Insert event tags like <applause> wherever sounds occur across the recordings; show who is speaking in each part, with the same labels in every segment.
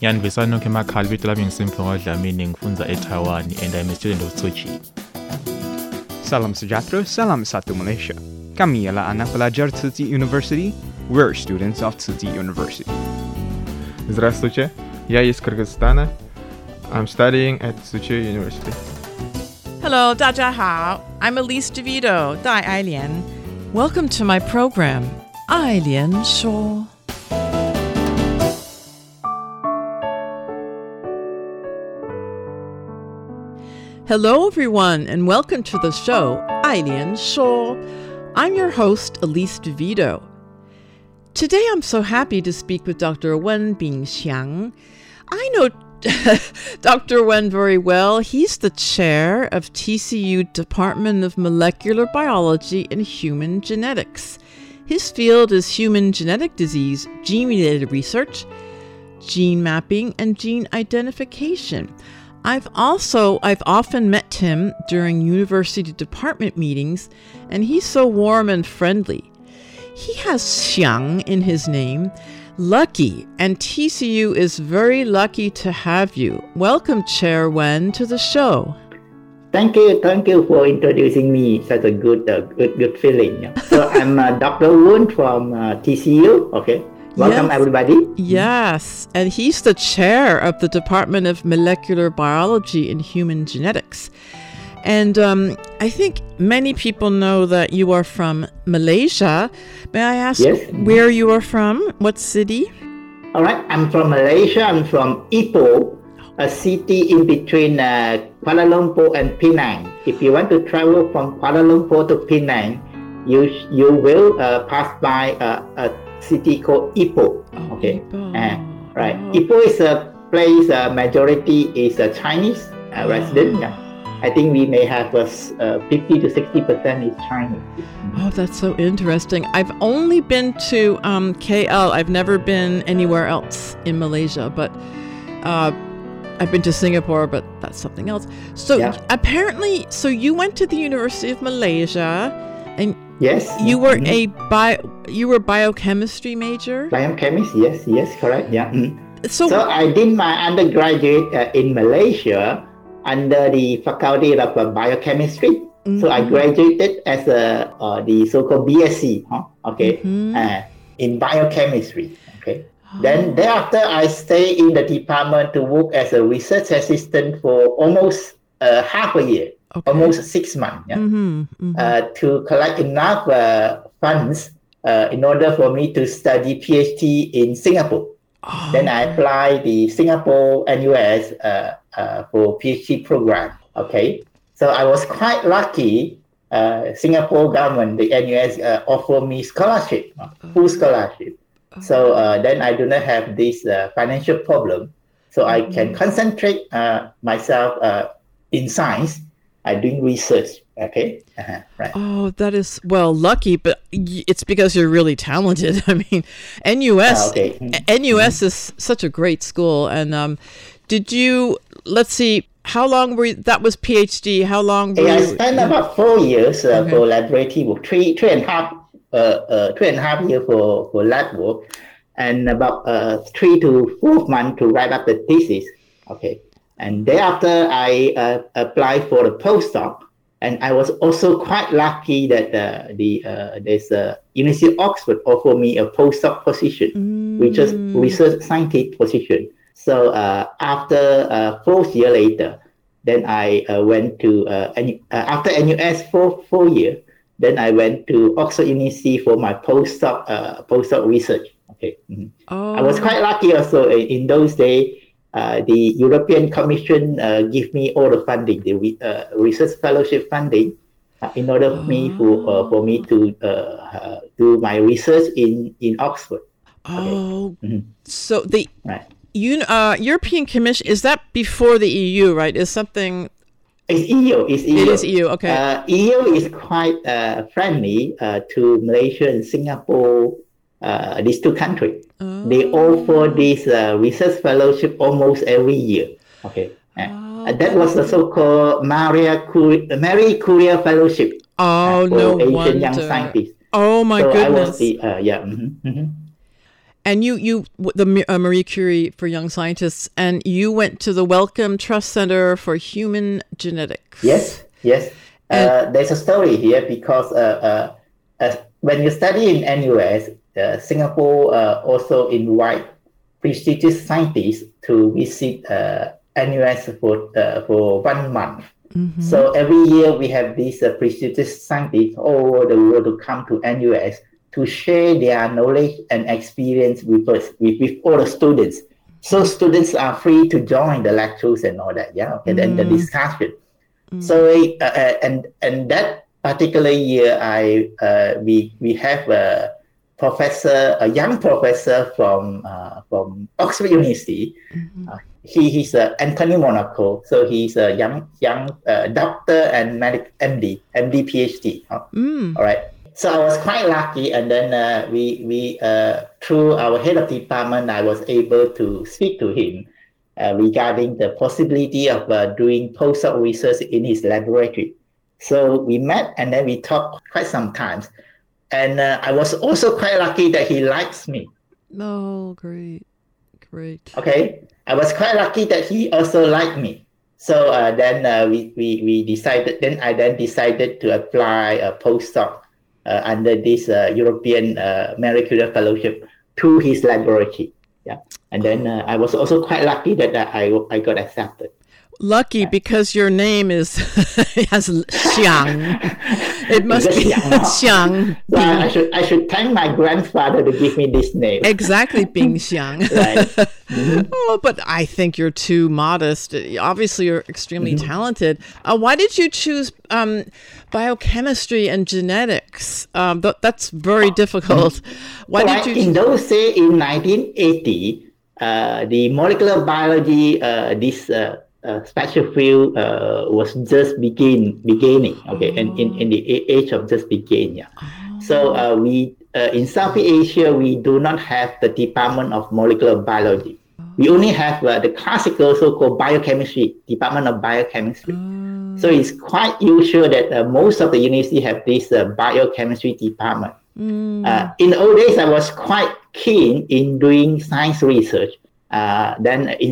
Speaker 1: Yanivisa nokho emakhaya ibito lami ngisimfungo Dlamini ngifunza eTaiwan and I'm a student of Tzu Chi.
Speaker 2: Salam Sujatro, Salam Satu Malaysia. Kami ialah anak pelajar Tzu Chi University. We're students of Tzu Chi University.
Speaker 3: Здравствуйте, я из Кыргызстана. I'm studying at Tzu Chi University.
Speaker 4: Hello, 大家好. I'm Elise DeVito, Dai Ailian. Welcome to my program, Ailian Shuo. Hello, everyone, and welcome to the show, Alien Show. I'm your host, Elise DeVito. Today, I'm so happy to speak with Dr. Wen Bingxiang. I know <laughs> Dr. Wen very well. He's the chair of TCU Department of Molecular Biology and Human Genetics. His field is human genetic disease, gene related research, gene mapping, and gene identification. I've also I've often met him during university department meetings, and he's so warm and friendly. He has Xiang in his name, lucky, and TCU is very lucky to have you. Welcome, Chair Wen, to the show.
Speaker 5: Thank you, thank you for introducing me. Such a good, uh, good, good feeling. So I'm uh, Dr. Woon from uh, TCU. Okay, welcome
Speaker 4: Yes.
Speaker 5: everybody.
Speaker 4: Yes, and he's the chair of the Department of Molecular Biology and Human Genetics. And um, I think many people know that you are from Malaysia. May I ask
Speaker 5: Yes.
Speaker 4: where you are from? What city?
Speaker 5: All right, I'm from Malaysia. I'm from Ipoh, a city in between uh, Kuala Lumpur and Penang. If you want to travel from Kuala Lumpur to Penang, you you will uh, pass by uh, a city called Ipoh. Okay,
Speaker 4: Ipoh.
Speaker 5: Uh, right. Ipoh is a place. Uh, majority is a Chinese uh, resident. Yeah. I think we may have a uh, 50 to 60 percent is Chinese.
Speaker 4: Oh, that's so interesting. I've only been to um, KL. I've never been anywhere else in Malaysia, but uh, I've been to Singapore, but that's something else. So
Speaker 5: Yeah.
Speaker 4: apparently, so you went to the University of Malaysia, and
Speaker 5: Yes.
Speaker 4: you were
Speaker 5: Mhm.
Speaker 4: a bio, you were biochemistry major.
Speaker 5: biochemist. Yes. Yes. Correct. Yeah. mhm.
Speaker 4: So,
Speaker 5: So I did my undergraduate uh, in Malaysia under the Faculty of uh, Biochemistry. So I
Speaker 4: Mhm.
Speaker 5: graduated as a uh, the so-called BSc, huh? okay,
Speaker 4: Mhm.
Speaker 5: uh, in biochemistry. Okay.
Speaker 4: Oh.
Speaker 5: Then thereafter, I stay in the department to work as a research assistant for almost uh, half a year,
Speaker 4: Okay.
Speaker 5: almost six months. Yeah
Speaker 4: Mhm, mhm.
Speaker 5: uh, to collect enough uh, funds uh, in order for me to study PhD in Singapore.
Speaker 4: Oh,
Speaker 5: Then I apply the Singapore NUS uh, uh, for PhD program. Okay, so I was quite lucky. Uh, Singapore government, the NUS, uh, offered me scholarship, full scholarship. So uh, then I do not have this uh, financial problem. So I can concentrate uh, myself uh, in science. I doing research. Okay, uh-huh. right.
Speaker 4: Oh, that is well lucky, but it's because you're really talented. <laughs> I mean, NUS
Speaker 5: Ah, okay. Mhm.
Speaker 4: NUS is such a great school. And um, did you? Let's see. How long were you, that was PhD? How long were
Speaker 5: Yeah, I
Speaker 4: you?
Speaker 5: about four years uh,
Speaker 4: Okay.
Speaker 5: for laboratory work, three three and a half uh, uh, three and a half year for, for lab work, and about uh, three to four months to write up the thesis. Okay, and thereafter I uh, applied for the postdoc, and I was also quite lucky that uh, the uh, there's a University of Oxford offered me a postdoc position, which is
Speaker 4: Mm.
Speaker 5: research scientist position. So uh, after uh, fourth year later, then I uh, went to after NUS for four years. Then I went to Oxford University for my postdoc uh, postdoc research. Okay, Mhm.
Speaker 4: Oh.
Speaker 5: I was quite lucky also in, in those days. Uh, the European Commission uh, give me all the funding, the re- uh, research fellowship funding, uh, in order for me for uh, for me to uh, uh, do my research in in Oxford.
Speaker 4: Oh,
Speaker 5: Mhm.
Speaker 4: so the
Speaker 5: Right.
Speaker 4: Un- uh, European Commission is that before the EU, right? Is something?
Speaker 5: It's EU. It's EU.
Speaker 4: It is EU. Okay.
Speaker 5: Uh, EU is quite uh, friendly uh, to Malaysia and Singapore, uh, these two countries. They offer this uh, research fellowship almost every year. Okay. Uh, that was the so-called Maria Curie, Marie Curie Fellowship
Speaker 4: oh
Speaker 5: for
Speaker 4: no
Speaker 5: Asian young scientists.
Speaker 4: Oh my
Speaker 5: so I was
Speaker 4: goodness.
Speaker 5: the uh, yeah. mhm, mhm.
Speaker 4: And you, you, the uh, Marie Curie for Young Scientists, and you went to the Wellcome Trust Center for Human Genetics.
Speaker 5: Yes, yes. Uh, there's a story here because uh, uh, uh, when you study in NUS, uh, Singapore uh, also invite prestigious scientists to visit uh, NUS for uh, for one month. So every year we have these uh, prestigious scientists all over the world to come to NUS to share their knowledge and experience with us, with, with all the students. So students are free to join the lectures and all that. Yeah, okay, then the discussion. So uh, and and that particular year, I uh, we we have a professor, a young professor from uh, from Oxford University. Uh, he he's uh, Anthony Monaco. So he's a young young uh, doctor and medic MD, MD PhD. huh?
Speaker 4: Mm.
Speaker 5: All right. So I was quite lucky, and then uh, we we uh, through our head of department, I was able to speak to him uh, regarding the possibility of uh, doing postdoc research in his laboratory. So we met, and then we talked quite some times, and uh, I was also quite lucky that he likes me.
Speaker 4: Oh, great, great.
Speaker 5: Okay, I was quite lucky that he also liked me. So uh, then uh, we, we we decided. Then I then decided to apply a postdoc uh, under this uh, European uh, Marie Curie Fellowship to his laboratory. Yeah, and then uh, I was also quite lucky that I I got accepted.
Speaker 4: Lucky because your name is <laughs> has Xiang. It <laughs> must be
Speaker 5: Xiang. <laughs> So I, should I should thank my grandfather to give me this name.
Speaker 4: Exactly, Bing Xiang.
Speaker 5: Right.
Speaker 4: oh, but I think you're too modest. Obviously, you're extremely
Speaker 5: Mm-hmm.
Speaker 4: talented. Uh, why did you choose um, biochemistry and genetics? Um, th- that's very difficult. Why
Speaker 5: So
Speaker 4: did you?
Speaker 5: In those days, in 1980, uh, the molecular biology, uh, this uh, special field uh, was just begin beginning. Okay, and in, in the age of just begin. Yeah. So uh, we uh, in Southeast Asia we do not have the department of molecular biology. We only have uh, the classical so-called biochemistry department of biochemistry. So it's quite usual that uh, most of the university have this uh, biochemistry department. Uh, in the old days, I was quite keen in doing science research. Uh, then in,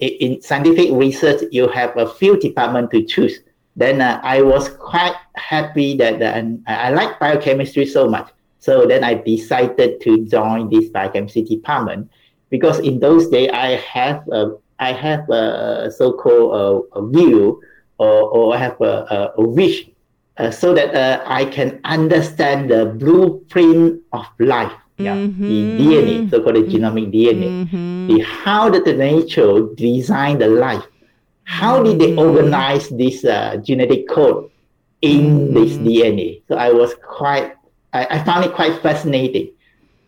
Speaker 5: in scientific research, you have a few departments to choose. Then uh, I was quite happy that uh, I like biochemistry so much. So then I decided to join this biochemistry department because in those days I have a, I have a so-called uh, a view or, or I have a, a, a wish uh, so that uh, I can understand the blueprint of life. Yeah, the DNA, so-called the genomic DNA. The how did the nature design the life? How did they organize this uh, genetic code in this DNA? So I was quite, I, I found it quite fascinating.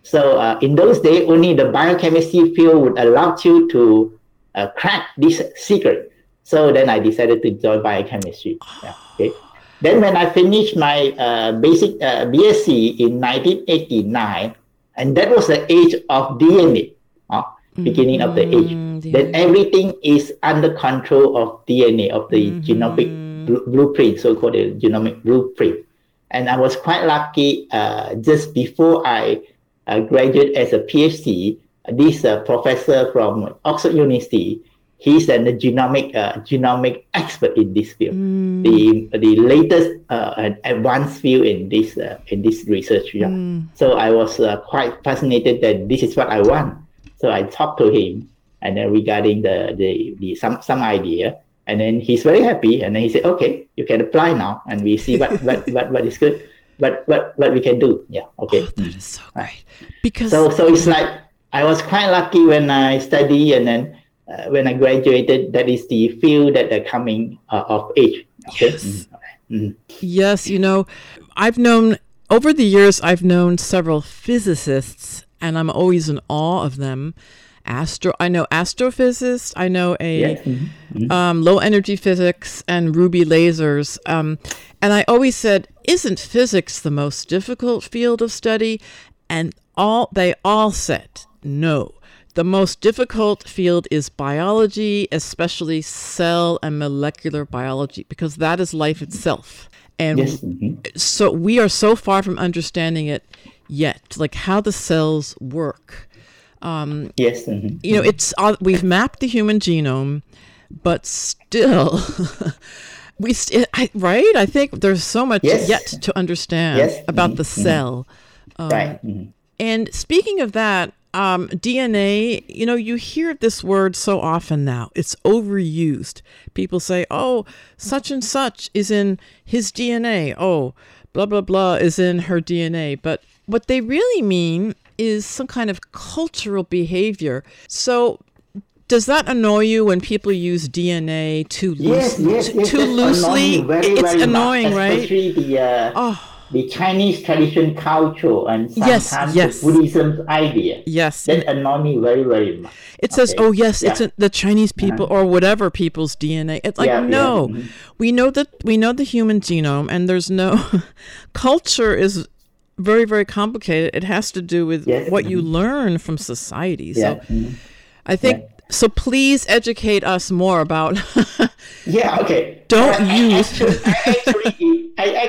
Speaker 5: So uh, in those days, only the biochemistry field would allow you to uh, crack this secret. So then I decided to join biochemistry. Yeah, okay. Then when I finished my uh, basic uh, BSc in 1989, and that was the age of DNA, uh, beginning of the age. Then everything is under control of DNA, of the genomic blu- blueprint, so-called the genomic blueprint. And I was quite lucky uh, just before I uh, graduated as a PhD, this uh, professor from Oxford University, he's a genomic uh, genomic expert in this field, the the latest uh, advanced field in this uh, in this research. Yeah. So I was uh, quite fascinated that this is what I want. So I talked to him, and then regarding the the, the some some idea, And then he's very happy. And then he said, okay, you can apply now. And we see what, what, what, what is good, what, what, what we can do. Yeah. Okay.
Speaker 4: Oh, that is so great. Because
Speaker 5: so, so it's like, I was quite lucky when I study and then uh, when I graduated, that is the field that are coming uh, of age. Okay?
Speaker 4: Yes.
Speaker 5: Mhm.
Speaker 4: Yes, you know, I've known over the years I've known several physicists and I'm always in awe of them. Astro I know astrophysicists, I know a
Speaker 5: Yes. mhm, mhm.
Speaker 4: um, low energy physics and ruby lasers. Um, and I always said, isn't physics the most difficult field of study? And all they all said, no. The most difficult field is biology, especially cell and molecular biology, because that is life itself. And
Speaker 5: Yes. mhm.
Speaker 4: so we are so far from understanding it yet, like how the cells work. Um,
Speaker 5: Yes. mhm.
Speaker 4: you know, it's uh, we've mapped the human genome, but still, <laughs> we st- I, right. I think there's so much
Speaker 5: Yes.
Speaker 4: yet to understand
Speaker 5: Yes.
Speaker 4: about
Speaker 5: Mhm,
Speaker 4: the
Speaker 5: mhm.
Speaker 4: cell. Um,
Speaker 5: right.
Speaker 4: And speaking of that, um, DNA, you know, you hear this word so often now. It's overused. People say, oh, such and such is in his DNA. Oh, blah, blah, blah is in her DNA. But what they really mean is some kind of cultural behavior. So, does that annoy you when people use DNA too
Speaker 5: Yes,
Speaker 4: loosely?
Speaker 5: yes, yes.
Speaker 4: too loosely?
Speaker 5: very,
Speaker 4: it's
Speaker 5: very
Speaker 4: annoying,
Speaker 5: much,
Speaker 4: right?
Speaker 5: The uh,
Speaker 4: Oh,
Speaker 5: the Chinese tradition culture and
Speaker 4: Yes,
Speaker 5: sometimes
Speaker 4: yes.
Speaker 5: the Buddhism idea.
Speaker 4: yes.
Speaker 5: That annoy me very, very much.
Speaker 4: It says,
Speaker 5: Okay.
Speaker 4: "Oh yes, it's
Speaker 5: Yeah.
Speaker 4: in the Chinese people or whatever people's DNA." It's like,
Speaker 5: Yeah, yeah,
Speaker 4: no,
Speaker 5: mhm.
Speaker 4: we know that we know the human genome, and there's no <laughs> culture is very very complicated. It has to do with
Speaker 5: Yes,
Speaker 4: what you
Speaker 5: mhm.
Speaker 4: learn from society.
Speaker 5: Yeah.
Speaker 4: So
Speaker 5: mhm.
Speaker 4: I think so. Please educate us more about. <laughs>
Speaker 5: Yeah, okay. <laughs>
Speaker 4: Don't
Speaker 5: I,
Speaker 4: use-
Speaker 5: I I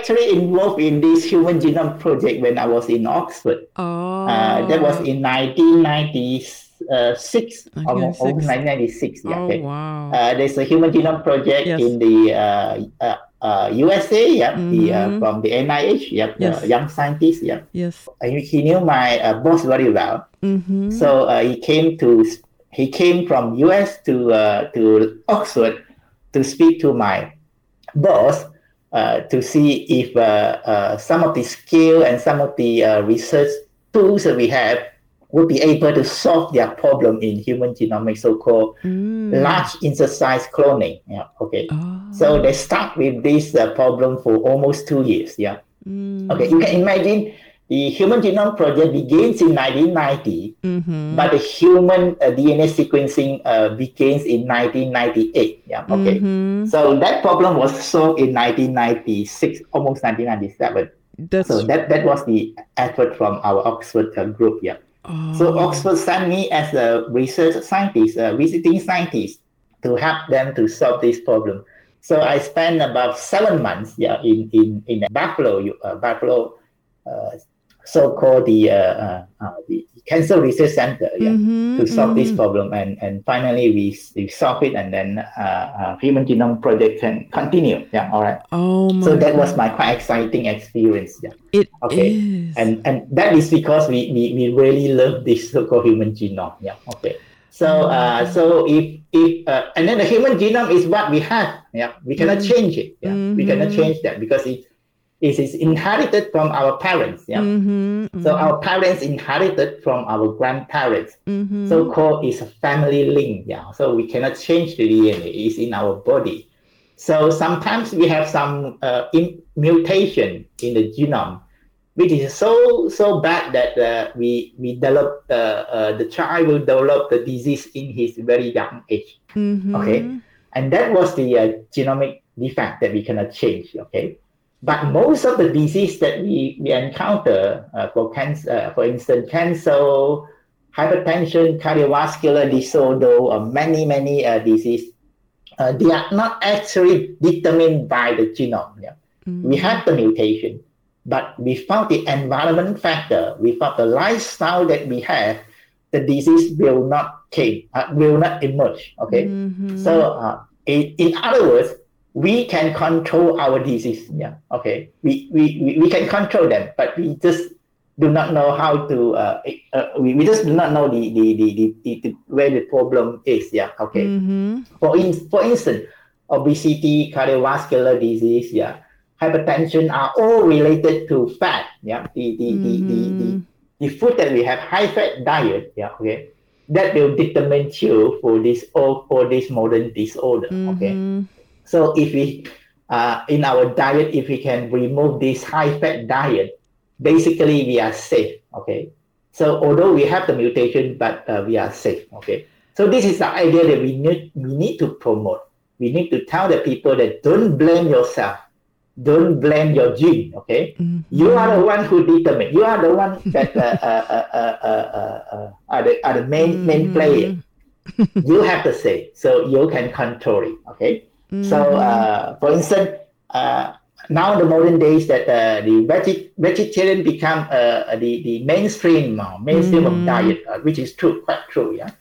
Speaker 5: actually, involved in this human genome project when I was in Oxford.
Speaker 4: oh,
Speaker 5: Uh, that was in 1996, almost,
Speaker 4: 1996.
Speaker 5: almost 1996. Yeah,
Speaker 4: oh
Speaker 5: okay.
Speaker 4: wow.
Speaker 5: Uh, there's a human genome project
Speaker 4: Yes.
Speaker 5: in the uh, uh, uh, USA, yeah, the, uh,
Speaker 4: Mhm.
Speaker 5: from the NIH, yeah,
Speaker 4: Yes.
Speaker 5: the young scientist, yeah.
Speaker 4: yes.
Speaker 5: Uh, He, he knew my uh, boss very well,
Speaker 4: Mm-hmm.
Speaker 5: so uh, he came to he came from US to uh, to Oxford to speak to my boss uh, to see if uh, uh, some of the skill and some of the uh, research tools that we have would be able to solve their problem in human genomics, so-called
Speaker 4: Mm.
Speaker 5: large exercise cloning. Yeah, okay.
Speaker 4: Oh.
Speaker 5: So they start with this problem for almost two years. Yeah.
Speaker 4: Mm.
Speaker 5: Okay. You can imagine the Human Genome Project begins in 1990,
Speaker 4: Mm-hmm.
Speaker 5: but the human uh, DNA sequencing uh, begins in 1998. Yeah. Okay.
Speaker 4: Mhm.
Speaker 5: So that problem was solved in 1996, almost 1997.
Speaker 4: That's
Speaker 5: So that, that was the effort from our Oxford uh, group. Yeah. So
Speaker 4: oh.
Speaker 5: Oxford sent me as a research scientist, a visiting scientist, to help them to solve this problem. So I spent about seven months, yeah, in in in Buffalo, uh, Buffalo, uh, so-called the uh, uh, uh, the Cancer Research Center, yeah,
Speaker 4: Mhm,
Speaker 5: to solve this
Speaker 4: mhm.
Speaker 5: problem, and and finally we we solve it, and then uh, uh, Human Genome Project can continue. Yeah, all right.
Speaker 4: Oh my
Speaker 5: So that was my quite exciting experience. Yeah
Speaker 4: It
Speaker 5: Okay.
Speaker 4: is.
Speaker 5: and and that is because we we, we really love this so-called human genome yeah okay so uh so if if uh, and then the human genome is what we have yeah we cannot
Speaker 4: Mhm.
Speaker 5: change it yeah we cannot
Speaker 4: Mhm.
Speaker 5: change that because it it is inherited from our parents yeah.
Speaker 4: Mhm,
Speaker 5: so
Speaker 4: mhm,
Speaker 5: our parents inherited from our grandparents.
Speaker 4: Mhm.
Speaker 5: so called is a family link yeah. So we cannot change the dna it's in our body. So sometimes we have some uh, in, mutation in the genome which is so so bad that uh, we we develop uh, uh, the child will develop the disease in his very young age.
Speaker 4: Mhm.
Speaker 5: okay? And that was the uh, genomic defect that we cannot change okay but most of the disease that we, we encounter uh, for cancer uh, for instance cancer hypertension cardiovascular disorder or many many uh, disease uh, they are not actually determined by the genome yeah. we have the mutation but we found the environment factor we found the lifestyle that we have the disease will not came uh, will not emerge okay
Speaker 4: Mhm.
Speaker 5: so, uh, in, in other words, we can control our disease. Yeah. Okay. We, we, we, we can control them, but we just do not know how to. Uh, uh, we, we just do not know the the, the, the, the, the where the problem is. Yeah. Okay.
Speaker 4: Mhm.
Speaker 5: For in, for instance, obesity, cardiovascular disease, yeah, hypertension are all related to fat. Yeah, the the, the, the, the, the food that we have high fat diet. Yeah, okay, that will determine you for this all for this modern disorder. Okay, so if we uh, in our diet, if we can remove this high fat diet, basically we are safe. Okay, so although we have the mutation, but uh, we are safe. Okay, so this is the idea that we need we need to promote. We need to tell the people that don't blame yourself, don't blame your gene. Okay, you are the one who determine. You are the one that uh, uh, uh, uh, uh, uh, are the are the main main player. you have to say so you can control it. Okay. So, uh, for instance, uh, now the modern days that uh, the veg- vegetarian become uh, the, the mainstream uh, mainstream of diet, uh, which is true, quite true, yeah.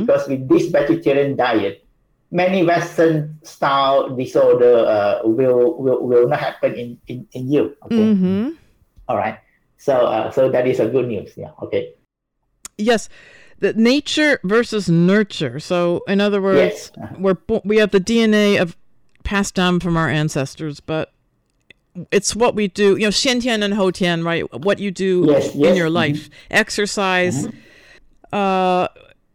Speaker 5: Because with this vegetarian diet, many Western style disorder uh, will, will will not happen in in, in you. Okay.
Speaker 4: Mm-hmm.
Speaker 5: All right. So uh, so that is a good news. Yeah. Okay.
Speaker 4: Yes, the nature versus nurture. So, in other words,
Speaker 5: yes.
Speaker 4: we're we have the DNA of passed down from our ancestors, but it's what we do. You know, Xiantian and Houtian, right? What you do
Speaker 5: yes, yes.
Speaker 4: in your
Speaker 5: mm-hmm.
Speaker 4: life, mm-hmm. exercise. Mm-hmm. Uh,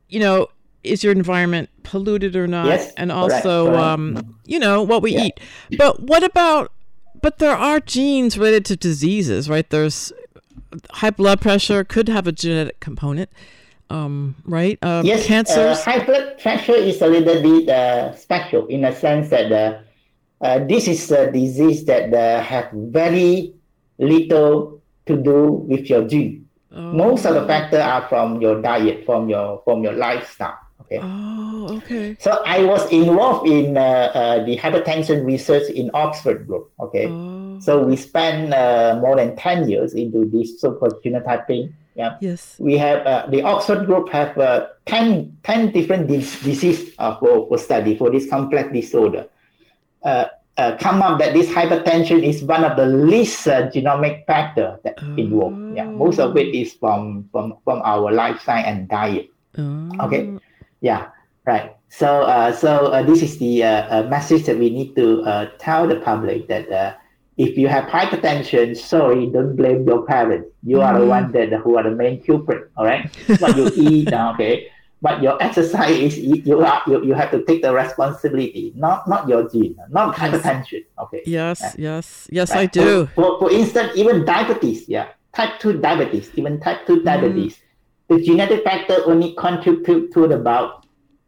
Speaker 4: you know, is your environment polluted or not? and also. Um, you know, what we
Speaker 5: yeah.
Speaker 4: eat. But what about? But there are genes related to diseases, right? There's high blood pressure could have a genetic component um, right? Uh,
Speaker 5: yes,
Speaker 4: cancers.
Speaker 5: Uh, high blood pressure is a little bit uh, special in a sense that uh, uh, this is a disease that uh, have very little to do with your gene. Most of the factors are from your diet, from your from your lifestyle. Okay.
Speaker 4: Oh, okay.
Speaker 5: So I was involved in uh, the hypertension research in Oxford group. Okay. Oh. So we spent uh, more than 10 years into this so-called genotyping. Yeah.
Speaker 4: Yes.
Speaker 5: We have uh, the Oxford group have uh, 10, 10 different dis- disease uh, for, for study for this complex disorder. Uh, uh, come up that this hypertension is one of the least uh, genomic factor that involved. Yeah, most of it is from from from our lifestyle and diet. Okay, yeah, right. So uh, so uh, this is the uh, uh, message that we need to uh, tell the public that uh, if you have hypertension, sorry, don't blame your parents. You are the
Speaker 4: Mhm.
Speaker 5: one that who are the main culprit. All right, what you <laughs> eat, okay. But your exercise is you are you, you have to take the responsibility, not not your gene, not hypertension. Okay.
Speaker 4: Yes, yes, yes, I do.
Speaker 5: For, for instance, even diabetes, yeah, type 2 diabetes, even type 2
Speaker 4: Mm-hmm.
Speaker 5: diabetes, the genetic factor only contribute to about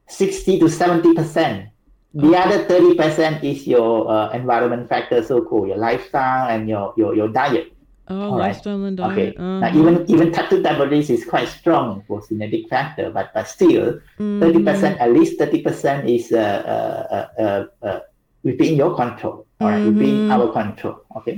Speaker 5: 60 to 70%. The other 30% is your uh, environment factor, so called your lifestyle and your, your, your diet.
Speaker 4: Oh,
Speaker 5: All right.
Speaker 4: lifestyle and
Speaker 5: Okay.
Speaker 4: diet.
Speaker 5: Now,
Speaker 4: uh-huh.
Speaker 5: even even type 2 diabetes is quite strong for genetic factor, but but still,
Speaker 4: Mm-hmm.
Speaker 5: 30 percent at least 30 percent is uh, uh, uh, uh, within your control. All right, within
Speaker 4: Mhm.
Speaker 5: our control. Okay.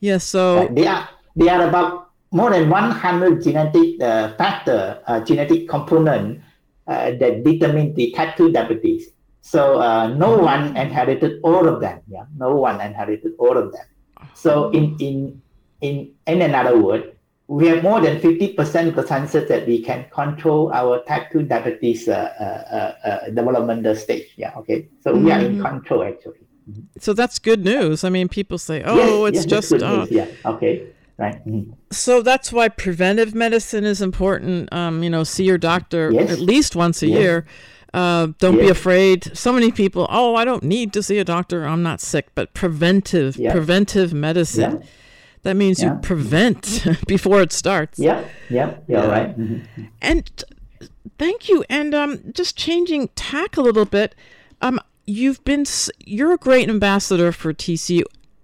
Speaker 4: Yes, so
Speaker 5: Right. They are they are about more than 100 genetic uh, factor, uh, genetic component uh, that determine the type 2 diabetes. So uh, no one inherited all of them. Yeah, no one inherited all of them. So in in in in another word, we have more than 50% of the chances that we can control our type 2 diabetes uh, uh, uh, uh, developmental stage. Yeah, okay. So we are in
Speaker 4: Mhm.
Speaker 5: control actually.
Speaker 4: so that's good news. I mean, people say, "Oh,
Speaker 5: Yes,
Speaker 4: it's
Speaker 5: yes,
Speaker 4: just."
Speaker 5: good
Speaker 4: Uh,
Speaker 5: news. yeah, okay. Right. mhm.
Speaker 4: so that's why preventive medicine is important. Um, you know, see your doctor
Speaker 5: Yes.
Speaker 4: at least once a year. Uh, don't be afraid. So many people, oh, I don't need to see a doctor. I'm not sick. But preventive,
Speaker 5: Yeah.
Speaker 4: preventive medicine.
Speaker 5: Yeah.
Speaker 4: That means
Speaker 5: Yeah.
Speaker 4: you prevent <laughs> before it starts.
Speaker 5: Yeah, yeah,
Speaker 4: Yeah.
Speaker 5: right. Mhm.
Speaker 4: And thank you. And um, just changing tack a little bit. Um, you've been s- you're a great ambassador for TCU.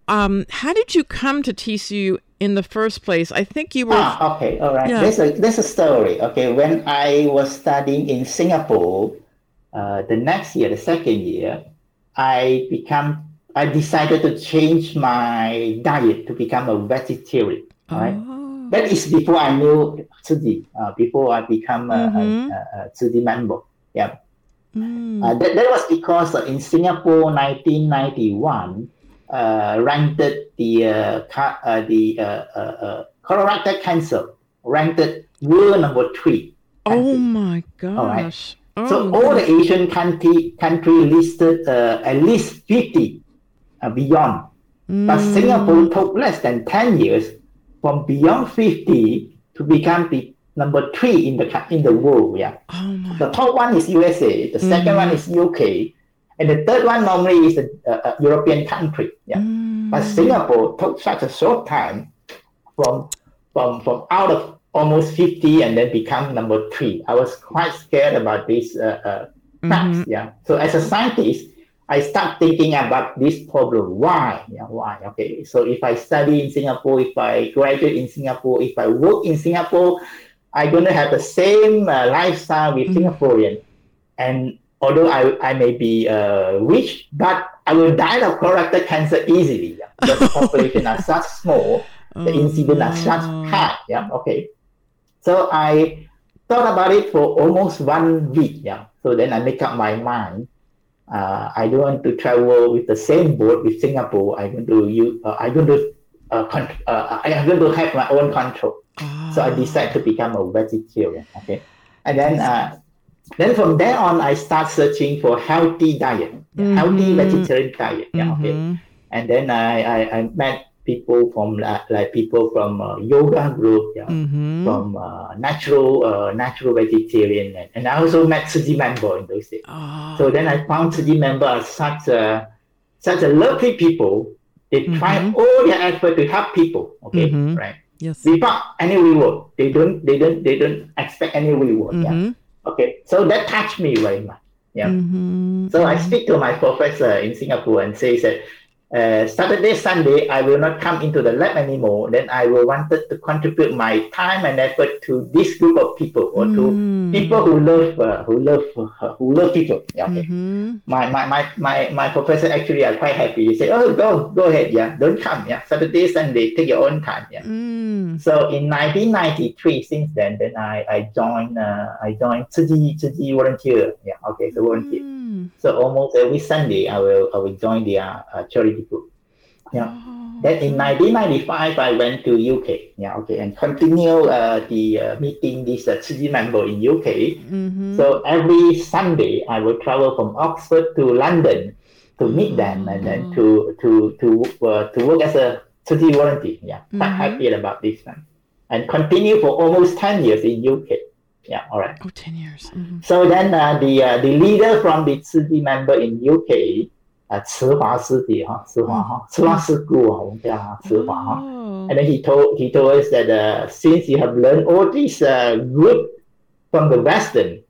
Speaker 4: Um, how did you come to TCU in the first place? I think you were.
Speaker 5: Ah, okay, all right.
Speaker 4: Yeah.
Speaker 5: There's a there's a story. Okay, when I was studying in Singapore, uh, the next year, the second year, I become I decided to change my diet to become a vegetarian. Right.
Speaker 4: Oh.
Speaker 5: That is before I knew Tzu Chi, uh, before I become a,
Speaker 4: Mhm.
Speaker 5: a, a, a member. Yeah.
Speaker 4: Mm.
Speaker 5: Uh, that, that was because uh, in Singapore, 1991, uh, ranked the uh, ca- uh, the uh, uh, uh, colorectal cancer ranked world number three.
Speaker 4: oh my
Speaker 5: All right.
Speaker 4: Oh,
Speaker 5: so all the Asian country country listed uh, at least 50 uh, beyond. But
Speaker 4: Mm.
Speaker 5: Singapore took less than 10 years from beyond 50 to become the number three in the in the world. Yeah.
Speaker 4: Oh.
Speaker 5: The top one is USA. The 2nd one is UK, and the third one normally is a, a, a European country. Yeah.
Speaker 4: Mm.
Speaker 5: But Singapore took such a short time from from from out of almost 50 and then become number three. I was quite scared about this uh, uh, facts. Yeah. So as a scientist, I start thinking about this problem. Why? Yeah, why? Okay. So if I study in Singapore, if I graduate in Singapore, if I work in Singapore, I'm going to have the same uh, lifestyle with Singaporean. And although I, I may be uh, rich, but I will die of colorectal cancer easily. Yeah? Because the population are such small, the incident are such high. Yeah. Okay. So I thought about it for almost one week. Yeah. So then I make up my mind uh, I don't want to travel with the same boat with Singapore. I'm going to use, uh, I'm going to, uh, con- uh, I'm going to have my own control. So I decided to become a vegetarian. Okay, and then, uh, then from there on, I start searching for healthy diet, healthy
Speaker 4: Mhm.
Speaker 5: vegetarian diet. Yeah, okay,
Speaker 4: Mhm.
Speaker 5: and then I, I, I met people from like people from uh, yoga group, yeah,
Speaker 4: Mhm.
Speaker 5: from uh, natural uh, natural vegetarian, and, and I also met Tzu Chi member in those days.
Speaker 4: Ah.
Speaker 5: So then I found Tzu Chi member as such a such a lovely people. They try
Speaker 4: Mhm.
Speaker 5: all their effort to help people. Okay,
Speaker 4: Mhm.
Speaker 5: right?
Speaker 4: Yes.
Speaker 5: Without any reward. They don't they don't they don't expect any reward. Yeah.
Speaker 4: Mhm.
Speaker 5: Okay. So that touched me very much. Yeah.
Speaker 4: Mhm.
Speaker 5: So I speak to my professor in Singapore and say that uh, Saturday, Sunday, I will not come into the lab anymore. Then I will wanted to contribute my time and effort to this group of people or to
Speaker 4: Mm.
Speaker 5: people who love uh, who love uh, who love people. Yeah, okay.
Speaker 4: Mhm.
Speaker 5: My, my, my, my, my professor actually are quite happy. He said, "Oh, go go ahead. Yeah, don't come. Yeah, Saturday, Sunday, take your own time. Yeah."
Speaker 4: Mm.
Speaker 5: So in 1993, since then, then I I joined uh, I joined Tzu Chi Tsuji volunteer. Yeah, okay, so volunteer.
Speaker 4: Mm.
Speaker 5: So almost every Sunday, I will I will join their uh, charity group. Yeah. Then in 1995, I went to UK. Yeah, okay, and continue uh, the uh, meeting this uh, member in UK.
Speaker 4: Mhm.
Speaker 5: So every Sunday, I will travel from Oxford to London to meet them and then to to to uh, to work as a Tzu Chi volunteer. Yeah, quite
Speaker 4: Mhm.
Speaker 5: happy about this one, and continue for almost 10 years in UK. Yeah, all right.
Speaker 4: Oh, 10 years. Mm-hmm.
Speaker 5: So then uh, the uh, the leader from the Tzu Chi member in UK, uh, 慈华师弟, huh? 慈华, huh? Mm-hmm. 慈华师姑, huh? 我们叫他慈华, huh?
Speaker 4: Oh.
Speaker 5: And then he told, he told us that uh, since you have learned all these uh, good from the Western,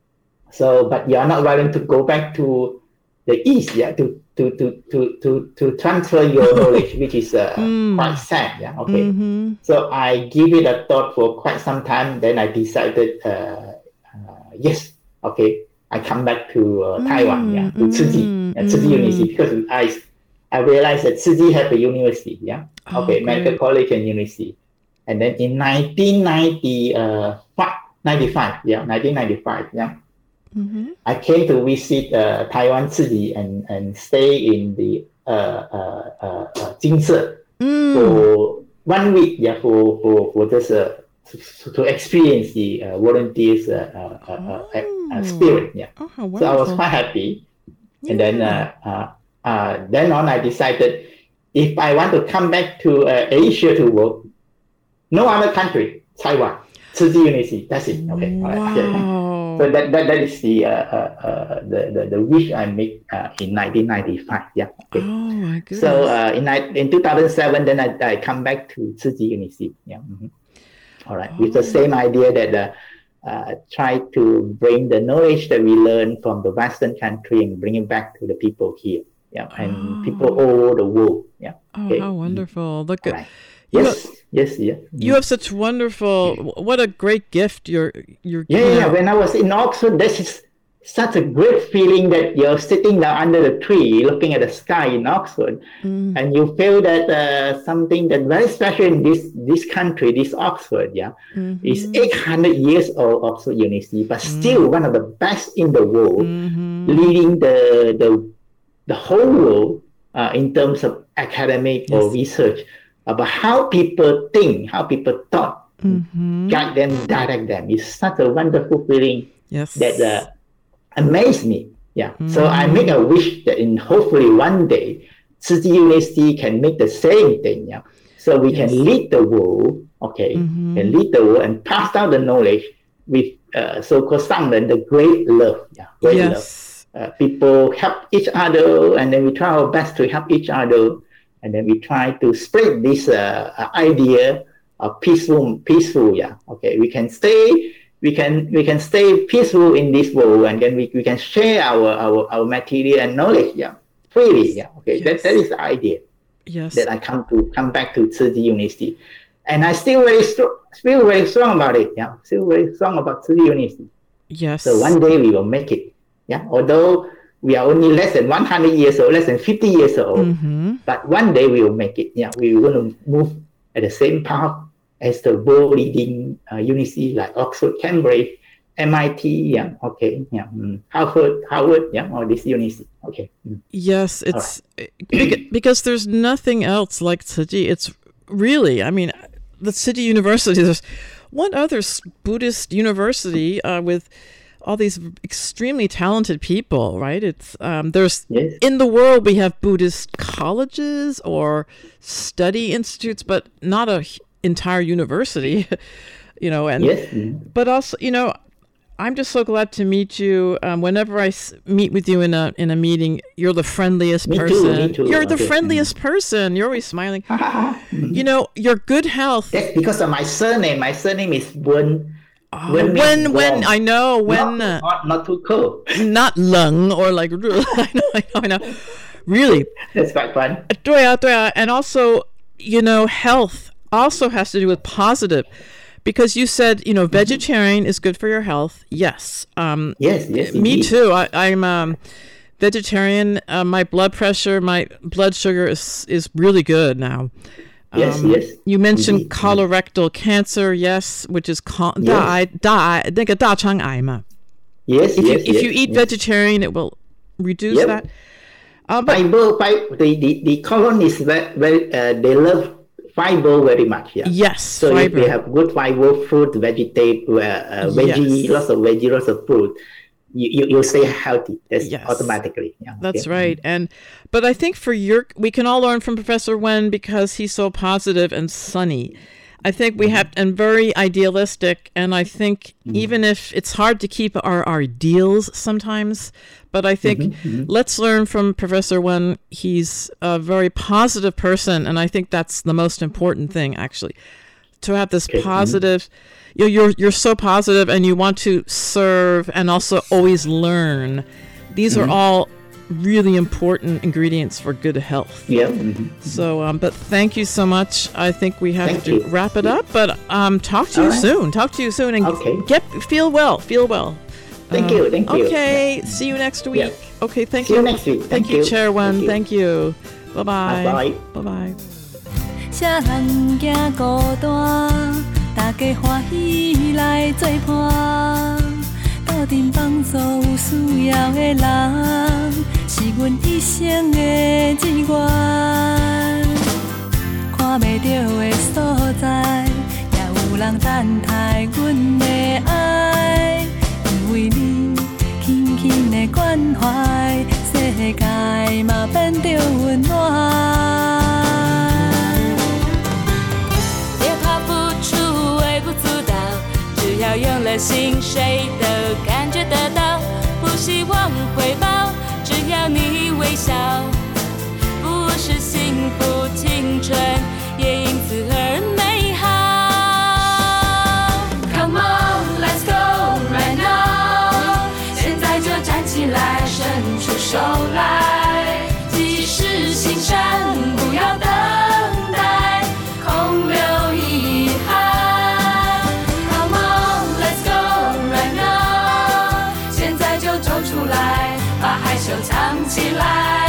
Speaker 5: so but you are not willing to go back to the East, yeah, to to to to to, to transfer your <laughs> knowledge, which is uh,
Speaker 4: Mm.
Speaker 5: quite sad, yeah. Okay.
Speaker 4: Mhm.
Speaker 5: So I give it a thought for quite some time. Then I decided, uh, uh, yes, okay, I come back to uh, Taiwan, yeah, to Tzu Chi,
Speaker 4: mm,
Speaker 5: uh, Tzu Chi
Speaker 4: mm.
Speaker 5: University, because I, I realized that Tzu Chi have a university, yeah,
Speaker 4: Oh,
Speaker 5: okay, medical college and university. And then in 1995, 95, yeah, 1995, yeah,
Speaker 4: Mhm.
Speaker 5: I came to visit uh, Taiwan City and, and stay in the uh, uh, uh, uh, Jing Si
Speaker 4: Mm.
Speaker 5: for one week, yeah, for for for just uh, to, to experience the uh, volunteers uh, uh, uh, uh, uh, spirit, yeah.
Speaker 4: Oh,
Speaker 5: So I was quite happy, and then uh, uh, uh, then on I decided if I want to come back to uh, Asia to work, no other country, Taiwan, Tzu Chi University, that's it. Okay, right, So that, that, that is the, uh, uh, uh, the, the the wish I made uh, in 1995. Yeah. Okay.
Speaker 4: Oh, my goodness.
Speaker 5: So uh, in in 2007, then I, I come back to Tzu Chi University. Yeah. mhm. All right. With the same idea that uh, uh, try to bring the knowledge that we learn from the Western country and bring it back to the people here. Yeah. And people all over the world. Yeah.
Speaker 4: oh,
Speaker 5: okay.
Speaker 4: how wonderful. Look at
Speaker 5: Right. Yes. Yes. Yeah.
Speaker 4: You have such wonderful. What a great gift you're you're.
Speaker 5: Yeah,
Speaker 4: giving
Speaker 5: yeah.
Speaker 4: out.
Speaker 5: When I was in Oxford, this is such a great feeling that you're sitting down under the tree, looking at the sky in Oxford,
Speaker 4: Mm.
Speaker 5: and you feel that uh, something that very special in this this country, this Oxford, yeah,
Speaker 4: Mhm.
Speaker 5: is 800 years old Oxford University, but still one of the best in the world,
Speaker 4: Mhm.
Speaker 5: leading the the the whole world uh, in terms of academic or research about how people think, how people thought,
Speaker 4: Mhm.
Speaker 5: guide them, direct them. It's such a wonderful feeling
Speaker 4: Yes.
Speaker 5: that uh, amazed me. Yeah. So I make a wish that in hopefully one day, University can make the same thing. Yeah. So we
Speaker 4: Yes.
Speaker 5: can lead the world, okay,
Speaker 4: Mhm.
Speaker 5: can lead the world and pass down the knowledge with uh, so-called Sangren, the great love. Yeah. Great love
Speaker 4: Yes.
Speaker 5: uh, people help each other and then we try our best to help each other and then we try to spread this uh, uh, idea of peaceful peaceful yeah okay we can stay we can we can stay peaceful in this world and then we, we can share our, our our material and knowledge yeah freely yeah okay that, that is the idea
Speaker 4: Yes.
Speaker 5: that I come to come back to Tzu Chi University and I still very strong still very strong about it yeah still very strong about Tzu Chi University
Speaker 4: Yes.
Speaker 5: so one day we will make it. Yeah. Although we are only less than 100 years old, less than 50 years old,
Speaker 4: Mhm.
Speaker 5: but one day we will make it. Yeah. We want to move at the same path as the world leading uh, university like Oxford, Cambridge, MIT, yeah, okay, yeah, mm, Harvard, Harvard, yeah, all these universities. Okay. mm.
Speaker 4: Yes, it's bec- <clears throat> because there's nothing else like Tzuchi. It's really, I mean, the city university. <laughs> There's one other Buddhist university uh, with all these extremely talented people, right? It's um, there's
Speaker 5: Yes.
Speaker 4: in the world we have Buddhist colleges or study institutes, but not a h- entire university, <laughs> you know. And
Speaker 5: Yes.
Speaker 4: but also, you know, I'm just so glad to meet you. Um, whenever I s- meet with you in a in a meeting, you're the friendliest
Speaker 5: Me too,
Speaker 4: person.
Speaker 5: me too,
Speaker 4: You're the
Speaker 5: okay.
Speaker 4: friendliest person. You're always smiling. <laughs> you know, your good health.
Speaker 5: That's because of my surname. My surname is Wen.
Speaker 4: Oh,
Speaker 5: Wen means
Speaker 4: when when
Speaker 5: warm.
Speaker 4: I know when
Speaker 5: not,
Speaker 4: uh,
Speaker 5: not, not too cold.
Speaker 4: not lung or like <laughs> I know I know I know. Really,
Speaker 5: That's quite fun.
Speaker 4: 对啊对啊 and also you know health also has to do with positive because you said you know vegetarian is good for your health yes um
Speaker 5: Yes, yes.
Speaker 4: me
Speaker 5: indeed.
Speaker 4: too I, i'm um vegetarian uh, my blood pressure my blood sugar is is really good now
Speaker 5: yes,
Speaker 4: um,
Speaker 5: yes.
Speaker 4: You mentioned
Speaker 5: mm-hmm.
Speaker 4: colorectal cancer, yes, which is called
Speaker 5: yes.
Speaker 4: da, da, ai ma.
Speaker 5: Yes,
Speaker 4: if
Speaker 5: yes,
Speaker 4: you,
Speaker 5: yes, If
Speaker 4: you eat
Speaker 5: yes.
Speaker 4: vegetarian, it will reduce
Speaker 5: yep.
Speaker 4: that. Uh, but
Speaker 5: fiber, fiber, the, the, the colonists, very, uh, they love fiber very much. Yeah.
Speaker 4: Yes.
Speaker 5: So
Speaker 4: fiber.
Speaker 5: if we have good fiber, fruit, vegetable, uh, uh, veggie,
Speaker 4: yes.
Speaker 5: lots of veggie, lots of fruit, you, you you stay healthy. That's
Speaker 4: Yes.
Speaker 5: automatically. Yeah.
Speaker 4: That's
Speaker 5: okay.
Speaker 4: right. And but I think for your we can all learn from Professor Wen because he's so positive and sunny. I think we have and very idealistic and I think mm-hmm. even if it's hard to keep our, our ideals sometimes, but I think mm-hmm, mm-hmm. let's learn from Professor Wen. He's a very positive person and I think that's the most important thing actually. To have this
Speaker 5: Okay, mhm.
Speaker 4: positive you know, you're you're so positive and you want to serve and also always learn. These are all really important ingredients for good health.
Speaker 5: Yeah. mhm.
Speaker 4: So, um, but thank you so much. I think we have
Speaker 5: Thank
Speaker 4: to
Speaker 5: you.
Speaker 4: wrap it up. But um, talk to you
Speaker 5: All right.
Speaker 4: soon. Talk to you soon, and
Speaker 5: Okay.
Speaker 4: get feel well. Feel well.
Speaker 5: Thank
Speaker 4: Uh,
Speaker 5: you. Thank you.
Speaker 4: Okay. See you next week.
Speaker 5: Yeah.
Speaker 4: Okay. Thank you.
Speaker 5: See
Speaker 4: you.
Speaker 5: you next week.
Speaker 4: Thank,
Speaker 5: Thank
Speaker 4: you,
Speaker 5: you.
Speaker 4: Chair Wen.
Speaker 5: Thank you.
Speaker 4: You. Bye bye. Bye bye.
Speaker 6: 啥人惊孤单，大家欢喜来做伴，斗阵帮助有需要的人，是阮一生的志愿。看袂到的所在，也有人等待阮的爱，因为你轻轻的关怀，世界嘛变着温暖。
Speaker 7: 用了心，谁都感觉得到。不希望回报，只要你微笑，不是幸福青春，也因 Dixieland.